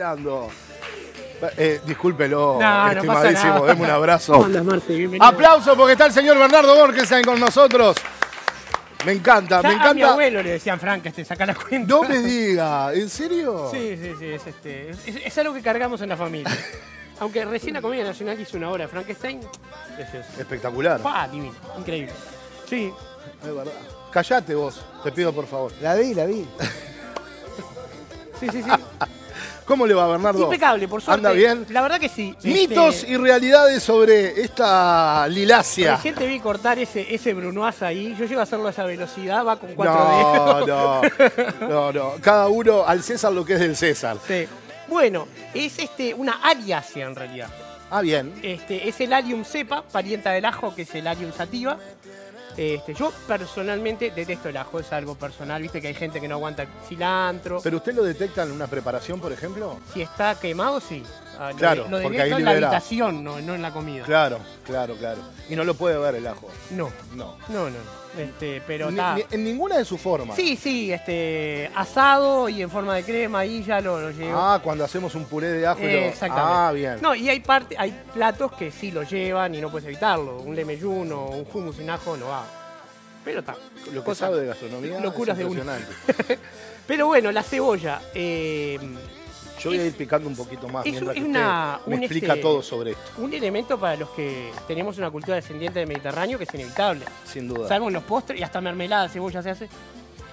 hablando. Eh, discúlpelo, No, no estimadísimo, deme un abrazo. ¿Cómo andas, Marce? Bienvenido. Aplauso porque está el señor Bernardo Borges ahí con nosotros. Me encanta, Ya me A mi encanta. abuelo le decían Frank, este, saca la cuenta. No me diga, ¿en serio? Sí, sí, sí, es, este, es, es algo que cargamos en la familia. Aunque recién la Comedia Nacional hizo una obra de Frankenstein, precioso. Espectacular. Pa, divino, increíble. Sí, Es verdad. Callate vos, te pido por favor. La vi, la vi. sí, sí, sí. ¿Cómo le va, Bernardo? Impecable, por suerte. ¿Anda bien? La verdad que sí. Mitos Este, y realidades sobre esta lilacia. Recién te vi cortar ese, ese brunoise ahí. Yo llego a hacerlo a esa velocidad, va con cuatro No, dedos. no, no, no. Cada uno al César lo que es del César. Sí. Bueno, es este, una aliasia en realidad. Ah, bien. Este, es el Allium cepa, parienta del ajo, que es el Allium sativa. Este, yo personalmente detesto el ajo, es algo personal, viste que hay gente que no aguanta cilantro. ¿Pero usted lo detecta en una preparación, por ejemplo? Si está quemado, sí. Ah, lo Claro, de- lo porque ahí en la libera. habitación, no, no en la comida. Claro, claro, claro. Y no lo puede ver el ajo. No, No. no, no. no. Este, pero Ni- está. ni- en ninguna de sus formas. Sí, sí, este, asado y en forma de crema, ahí ya lo, lo llevo. Ah, cuando hacemos un puré de ajo. y lo- Exactamente. Ah, bien. No, y hay parte, hay platos que sí lo llevan y no puedes evitarlo. Un lemeyún o un hummus sin ajo no va. Pero está. lo que cosa- sabe de gastronomía locuras es de uno. impresionante. Pero bueno, la cebolla. eh, Yo voy a ir picando un poquito más es- mientras es que una- usted me un, explica este, todo sobre esto, un elemento para los que tenemos una cultura descendiente del Mediterráneo que es inevitable. sin duda. Salvo en los postres y hasta mermelada de cebolla se hace.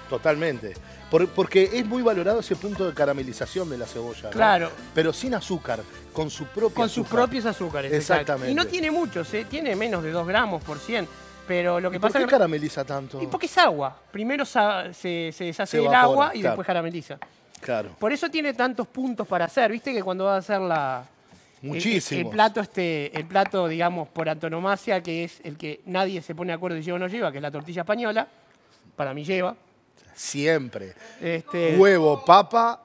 Totalmente. Por- porque es muy valorado ese punto de caramelización de la cebolla. ¿no? Claro. Pero sin azúcar, con su propio Con sus propios azúcares. exacto. Exactamente. Y no tiene muchos, ¿eh? tiene menos de 2 gramos por 100. Pero lo que ¿Y ¿Por pasa qué es que. carameliza tanto? Y porque es agua. Primero se, se deshace Se el agua y claro. después carameliza. Claro. Por eso tiene tantos puntos para hacer. Viste que cuando va a hacer la. el- Muchísimos. El, plato, este, el plato, digamos, por antonomasia, que es el que nadie se pone de acuerdo si lleva o no lleva, que es la tortilla española. Para mí lleva. Siempre. Este, Huevo, papa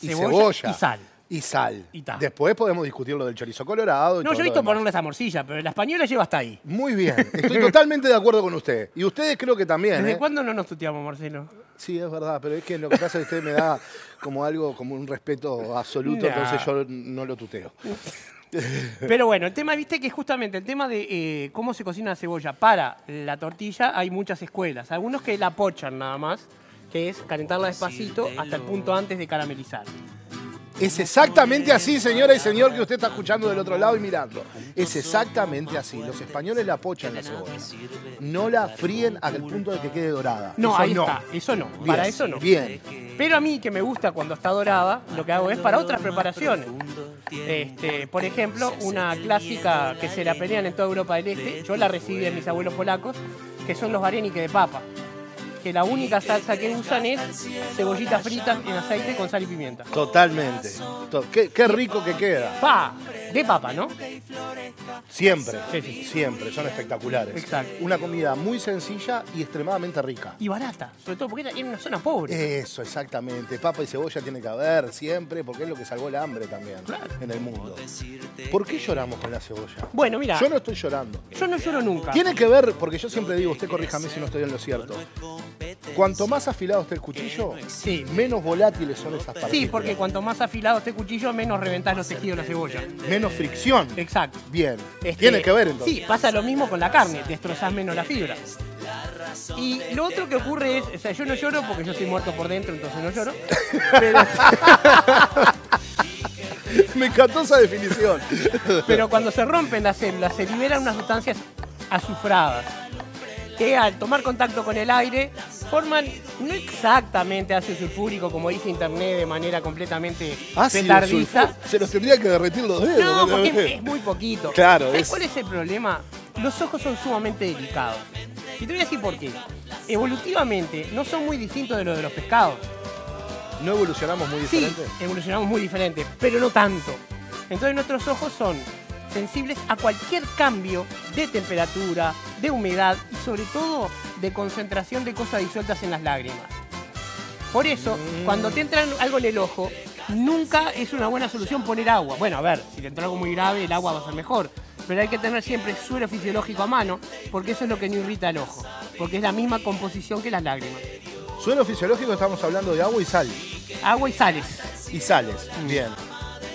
y Cebolla cebolla. y sal. Y sal. Y ta. Después podemos discutir lo del chorizo colorado. y no, todo yo he lo visto demás. ponerle esa morcilla, pero la española lleva hasta ahí. Muy bien. Estoy totalmente de acuerdo con usted. Y ustedes creo que también. ¿Desde ¿eh? cuándo no nos tuteamos, Marcelo? Sí, es verdad, pero es que lo que pasa es que usted me da como algo, como un respeto absoluto, Nah. entonces yo no lo tuteo. Pero bueno, el tema, viste que justamente el tema de eh, cómo se cocina la cebolla para la tortilla, hay muchas escuelas. Algunos que la pochan nada más, que es calentarla despacito hasta el punto antes de caramelizar. Es exactamente así, señora y señor, que usted está escuchando del otro lado y mirando. Es exactamente así. Los españoles la pochan la cebolla. No la fríen al punto de que quede dorada. No, Eso ahí no. está, eso no, Bien, para eso no. Bien. Pero a mí que me gusta cuando está dorada, lo que hago es para otras preparaciones. Este, por ejemplo, una clásica que se la pelean en toda Europa del Este, yo la recibí de mis abuelos polacos, que son los varenique de papa. Que la única salsa que usan es cebollita frita en aceite con sal y pimienta. Totalmente. To- Qué, qué rico que queda. Pa, de papa, ¿no? Siempre. Sí, sí. Siempre. Son espectaculares. Exacto. Una comida muy sencilla y extremadamente rica. Y barata, sobre todo porque era en una zona pobre. Eso, exactamente. Papa y cebolla tiene que haber siempre, porque es lo que salvó el hambre también en el mundo. ¿Por qué lloramos con la cebolla? Bueno, mira, Yo no estoy llorando. yo no lloro nunca. Tiene que ver, porque yo siempre digo, usted corríjame si no estoy en lo cierto. Cuanto más afilado esté el cuchillo, Sí. menos volátiles son esas partículas. Sí, porque cuanto más afilado este cuchillo, menos reventás los tejidos de la cebolla. Menos fricción. Exacto. Bien. Este, Tiene que ver entonces. Sí, pasa lo mismo con la carne, destrozás menos la fibra. Y lo otro que ocurre es, o sea, yo no lloro porque yo estoy muerto por dentro, entonces no lloro. Pero, Me encantó esa definición. pero cuando se rompen las células, se liberan unas sustancias azufradas que al tomar contacto con el aire forman no exactamente ácido sulfúrico como dice internet de manera completamente Ácido petardiza. Se los tendría que derretir los dedos. No, porque es, muy poquito. Claro, ¿Sabes es- cuál es el problema? Los ojos son sumamente delicados. Y te voy a decir por qué. Evolutivamente no son muy distintos de los de los pescados. ¿No evolucionamos muy Sí, diferente? evolucionamos muy diferente, pero no tanto. Entonces nuestros ojos son sensibles a cualquier cambio de temperatura, de humedad y sobre todo de concentración de cosas disueltas en las lágrimas. Por eso, cuando te entra algo en el ojo, nunca es una buena solución poner agua. Bueno, a ver, si te entra algo muy grave, el agua va a ser mejor. Pero hay que tener siempre suero fisiológico a mano, porque eso es lo que no irrita el ojo. Porque es la misma composición que las lágrimas. Suelo fisiológico estamos hablando de agua y sal. Agua y sales. Y sales, bien.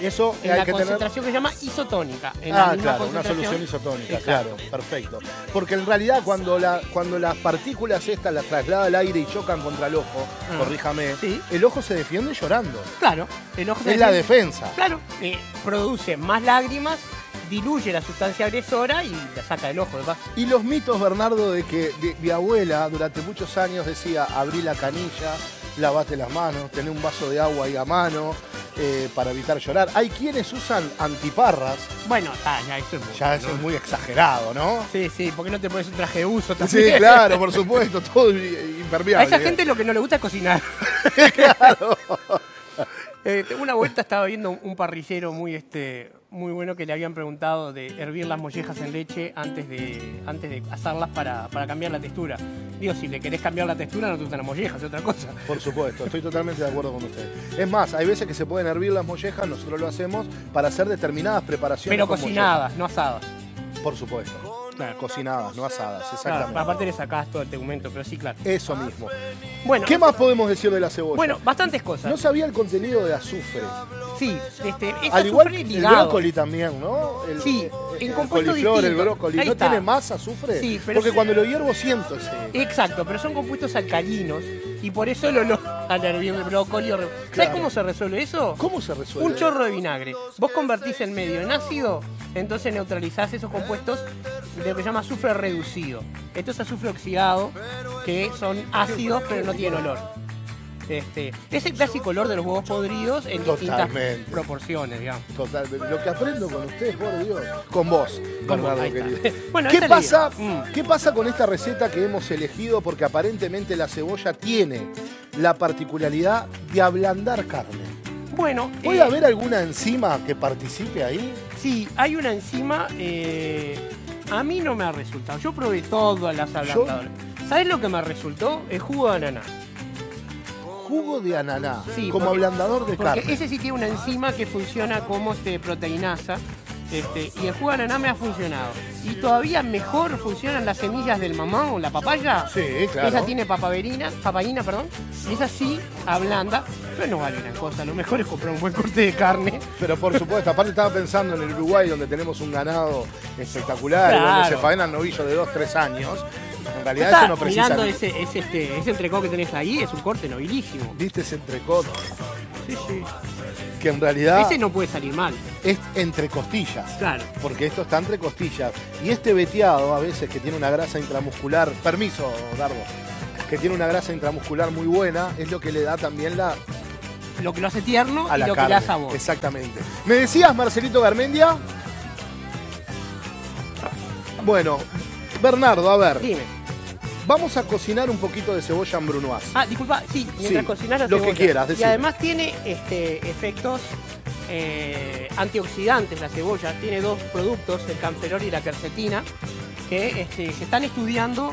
Eso En hay la que tener... concentración que se llama isotónica. En la Ah, misma claro, una solución isotónica, Exacto. claro, perfecto. Porque en realidad cuando, la, cuando las partículas estas las traslada al aire y chocan contra el ojo, Ah. corríjame, Sí. el ojo se defiende llorando. Claro, el ojo se Es la defensa. Claro, eh, produce más lágrimas, diluye la sustancia agresora y la saca del ojo paso. Y los mitos, Bernardo, de que de- mi abuela durante muchos años decía, abrí la canilla, lavate las manos, tené un vaso de agua ahí a mano eh, para evitar llorar. Hay quienes usan antiparras, Bueno, ah, ya eso es mucho, ya eso ¿no? es muy exagerado, ¿no? Sí, sí, ¿por qué no te pones un traje de uso Sí, también? claro, por supuesto, todo impermeable. A esa gente lo que no le gusta es cocinar. claro. Eh, una vuelta estaba viendo un, parrillero muy este muy bueno que le habían preguntado de hervir las mollejas en leche antes de antes de asarlas para, para cambiar la textura. Digo, si le querés cambiar la textura no te gustan las mollejas, es otra cosa. Por supuesto, estoy totalmente de acuerdo con usted. Es más, hay veces que se pueden hervir las mollejas, nosotros lo hacemos para hacer determinadas preparaciones. Pero con cocinadas, no asadas. Por supuesto. Claro. Cocinadas, no asadas, Claro, exactamente. aparte le sacás todo el tegumento, pero sí, claro. Eso mismo. Bueno, ¿Qué más podemos decir de la cebolla? bueno, bastantes cosas. no sabía el contenido de azufre. Sí, este, es Al igual que el brócoli también, ¿no? El, Sí, el- en el compuestos coliflor, el brócoli. ¿No está. tiene más azufre? Sí, pero Porque sí. cuando lo hiervo siento ese. Exacto, pero son compuestos alcalinos y por eso el olor al hervir el brócoli. ¿Sabes cómo se resuelve eso? ¿Cómo se resuelve? Un chorro de vinagre. Vos convertís el medio en ácido, entonces neutralizás esos compuestos de lo que se llama azufre reducido. Esto es azufre oxidado, que son ácidos pero no tienen olor. Este, es el clásico olor de los huevos podridos en distintas Totalmente. proporciones, digamos. Total, lo que aprendo con usted, por Dios. Con vos, Con vos, querido. Bueno, ¿Qué pasa. Mm. ¿Qué pasa con esta receta que hemos elegido? Porque aparentemente la cebolla tiene la particularidad de ablandar carne. Bueno, ¿Puede eh, haber alguna enzima que participe ahí? Sí, hay una enzima. eh, a mí no me ha resultado. Yo probé todas las ablandadoras. ¿Sabes lo que me resultó? El jugo de ananá. Jugo de ananá, Sí, como porque- ablandador de Porque carne. ese sí tiene una enzima que funciona como este, proteinasa. Este, y el jugo de ananá me ha funcionado. Y todavía mejor funcionan las semillas del mamón o la papaya. Sí, claro. Esa tiene papaverina, papaína, perdón. Y esa sí ablanda, pero no vale gran cosa. Lo mejor es comprar un buen corte de carne. Pero por supuesto, aparte estaba pensando en el Uruguay, donde tenemos un ganado espectacular, y donde Claro. se faenan novillos de 2, 3 años. En realidad eso no precisa. mirando ese, ese, este, ese entrecot que tenés ahí, es un corte nobilísimo. ¿Viste ese entrecot? Sí, sí. Que en realidad Ese no puede salir mal. es entre costillas. Claro. Porque esto está entre costillas. Y este veteado, a veces, que tiene una grasa intramuscular, permiso, Dardo, que tiene una grasa intramuscular muy buena, es lo que le da también la, Lo que lo hace tierno a y la lo carne. que le da sabor. Exactamente. ¿Me decías, Marcelito Garmendia? Bueno, Bernardo, a ver, Dime. Vamos a cocinar un poquito de cebolla en brunoise. Ah, disculpa, sí, mientras Sí, cocinas la lo que quieras, Y decime. además tiene este, efectos eh, antioxidantes la cebolla. Tiene dos productos, el canferol y la quercetina, que este, se están estudiando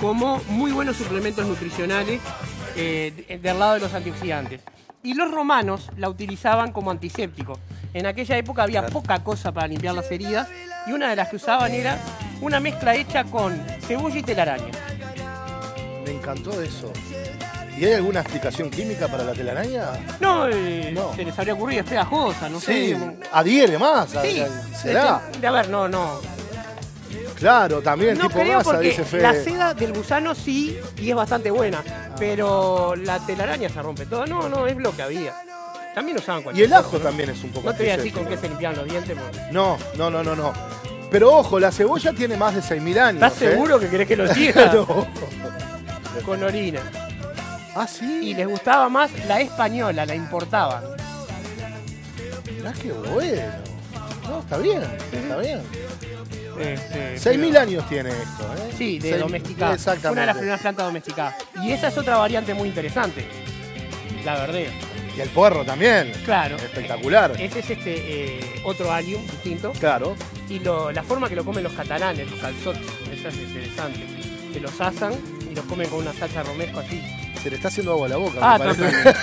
como muy buenos suplementos nutricionales eh, de- del lado de los antioxidantes. Y los romanos la utilizaban como antiséptico. En aquella época había poca cosa para limpiar las heridas y una de las que usaban era una mezcla hecha con cebolla y telaraña. Me encantó eso. ¿Y hay alguna explicación química para la telaraña? No, eh, No. se les habría ocurrido, es pegajosa, no Sí, sé. adhiere más. a- Sí, a- ¿Será? este, a ver, no, no. Claro, también No tipo creo gasa, porque dice Fede. la seda del gusano sí y es bastante buena, pero la telaraña se rompe toda. No, no, es lo que había. También usaban Y cualquier el ajo también es un poco No te voy a decir con qué se limpiaban los dientes. porque- No, no, no, no, no. Pero ojo, la cebolla tiene más de 6.000 años. ¿Estás ¿eh? seguro que querés que lo diga? No. Con orina. Ah, sí. Y les gustaba más la española, la importaban. Mirá qué bueno. No, está bien, está bien. Este, 6.000 pero- años tiene esto, ¿eh? Sí, de Seis- domesticada. Exactamente. Una de las primeras plantas domesticadas. Y esa es otra variante muy interesante. La verdad. Y el puerro también. Claro. Espectacular. Ese es este eh, otro allium distinto. Claro. Y lo- la forma que lo comen los catalanes, los calzots, esa es interesante. Que los asan y los comen con una salsa romesco así. Se le está haciendo agua a la boca, Ah, me parece.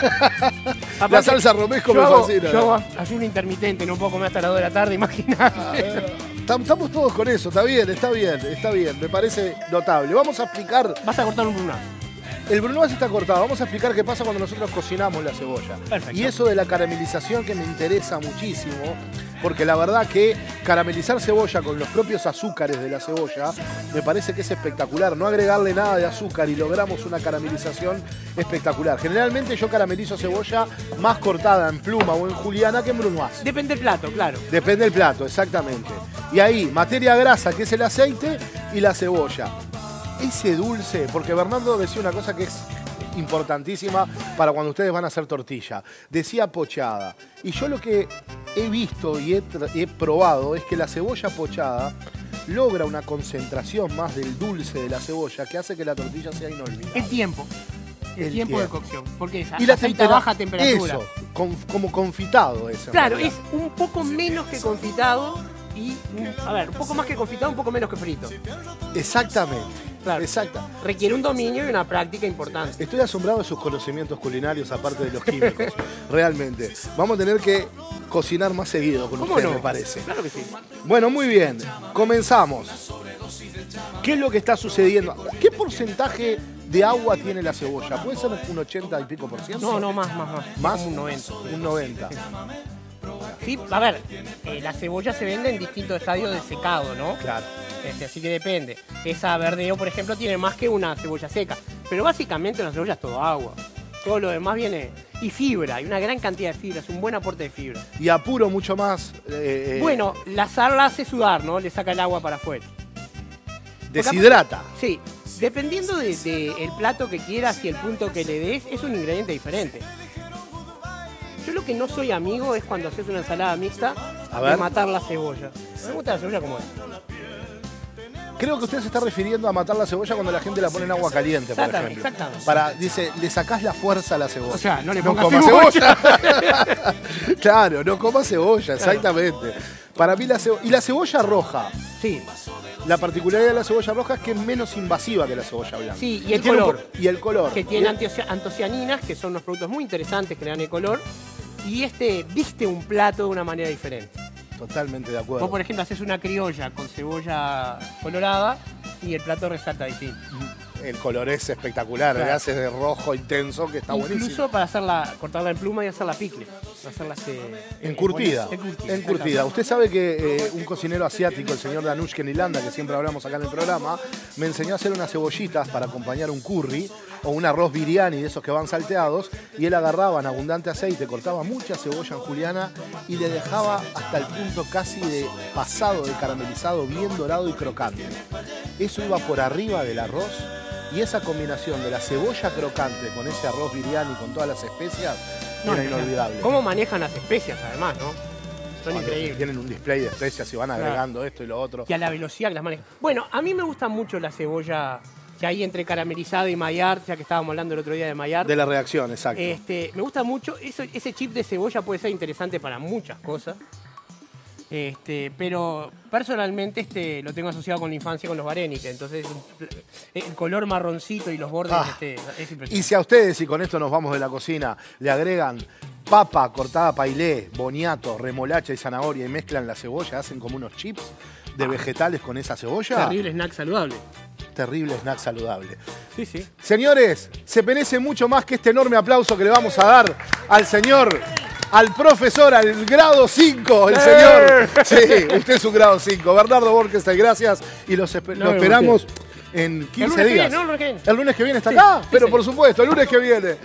La salsa romesco me hago, fascina. yo hago ayuno intermitente, no puedo comer hasta las 2 de la tarde, imagínate. Tam- Estamos todos con eso, está bien, está bien, está bien, me parece notable. Vamos a explicar, Vas a cortar un brunazo. El brunoise está cortado. Vamos a explicar qué pasa cuando nosotros cocinamos la cebolla. Perfecto. Y eso de la caramelización que me interesa muchísimo, porque la verdad que caramelizar cebolla con los propios azúcares de la cebolla me parece que es espectacular. No agregarle nada de azúcar y logramos una caramelización espectacular. Generalmente yo caramelizo cebolla más cortada en pluma o en juliana que en brunoise. Depende del plato, claro. Depende del plato, exactamente. Y ahí, materia grasa, que es el aceite, y la cebolla. Ese dulce, porque Bernardo decía una cosa que es importantísima para cuando ustedes van a hacer tortilla. Decía pochada. Y yo lo que he visto y he, probado es que la cebolla pochada logra una concentración más del dulce de la cebolla que hace que la tortilla sea inolvidable. El tiempo. El, El tiempo, de cocción. Porque es Y la aceite a tempera- baja temperatura. Eso, con- como confitado es. en Claro, es un poco menos que confitado y, a ver, un poco más que confitado, un poco menos que frito. Exactamente. Claro. Exacta. Requiere un dominio y una práctica importante. Estoy asombrado de sus conocimientos culinarios, aparte de los químicos. Realmente. Vamos a tener que cocinar más seguido con ¿Cómo usted, no? me parece. Claro que sí. Bueno, muy bien. Comenzamos. ¿Qué es lo que está sucediendo? ¿Qué porcentaje de agua tiene la cebolla? ¿Puede ser un 80 y pico por ciento? No, no, más, más, más. ¿Más? Un 90. Un 90. Sí, a ver, eh, la cebolla se vende en distintos estadios de secado, ¿no? Claro. Este, así que depende. Esa verdeo, por ejemplo, tiene más que una cebolla seca. Pero básicamente una cebolla es todo agua. Todo lo demás viene. Y fibra, hay una gran cantidad de fibra, es un buen aporte de fibra. Y apuro mucho más. eh, eh, Bueno, la sal la hace sudar, ¿no? Le saca el agua para afuera. Deshidrata. Sí, dependiendo del de, el plato que quieras y el punto que le des, es un ingrediente diferente. Yo lo que no soy amigo es cuando haces una ensalada mixta A de matar la cebolla. Me gusta la cebolla como es. Creo que usted se está refiriendo a matar la cebolla cuando la gente la pone en agua caliente, por Exactamente, ejemplo. exactamente. Para, dice, le sacás la fuerza a la cebolla. O sea, no le pongas coma cebolla. cebolla. claro, no coma cebolla, exactamente. Para mí la cebolla. Y la cebolla roja. Sí, La particularidad de la cebolla roja es que es menos invasiva que la cebolla blanca. Sí, y el tiene un color. po- y el color. que tiene antocianinas, que son unos productos muy interesantes que le dan el color. Y este viste un plato de una manera diferente. Totalmente de acuerdo. Vos, por ejemplo, haces una criolla con cebolla colorada y el plato resalta distinto. El color es espectacular, Claro. le hace de rojo intenso que está Incluso buenísimo. para hacerla, cortarla en pluma y hacerla picle. Hacerla eh, Encurtida, encurtida. encurtida. Usted sabe que eh, un cocinero asiático, el señor Danush Kenilanda, que siempre hablamos acá en el programa, me enseñó a hacer unas cebollitas para acompañar un curry o un arroz biryani de esos que van salteados y él agarraba en abundante aceite, cortaba mucha cebolla en juliana y le dejaba hasta el punto casi de pasado de caramelizado, bien dorado y crocante. Eso iba por arriba del arroz y esa combinación de la cebolla crocante con ese arroz biryani con todas las especias No, era no, no. inolvidable. ¿Cómo manejan las especias además, no? Son Cuando increíbles. Tienen un display de especias y van Claro. agregando esto y lo otro. Y a la velocidad que las manejan. Bueno, a mí me gusta mucho la cebolla que hay entre caramelizada y Maillard, ya que estábamos hablando el otro día de Maillard. De la reacción, exacto. Este, me gusta mucho, eso, ese chip de cebolla puede ser interesante para muchas cosas. Este, pero personalmente este, lo tengo asociado con la infancia con los Varenique, entonces un- el color marroncito y los bordes Ah. este, es y impresionante. si a ustedes, y con esto nos vamos de la cocina, le agregan papa cortada pailé, boniato, remolacha y zanahoria y mezclan la cebolla, hacen como unos chips de vegetales con esa cebolla. Terrible snack saludable. Terrible snack saludable. Sí, sí. Señores, se merece mucho más que este enorme aplauso que le vamos a dar al señor, al profesor, al grado 5, el ¡Eh! señor. Sí, usted es un grado 5. Bernardo Borges, gracias y los espe- No, lo esperamos en 15 lunes que días. viene, no, el lunes que viene. El lunes que viene está Sí, acá, sí, pero señor. por supuesto, el lunes que viene.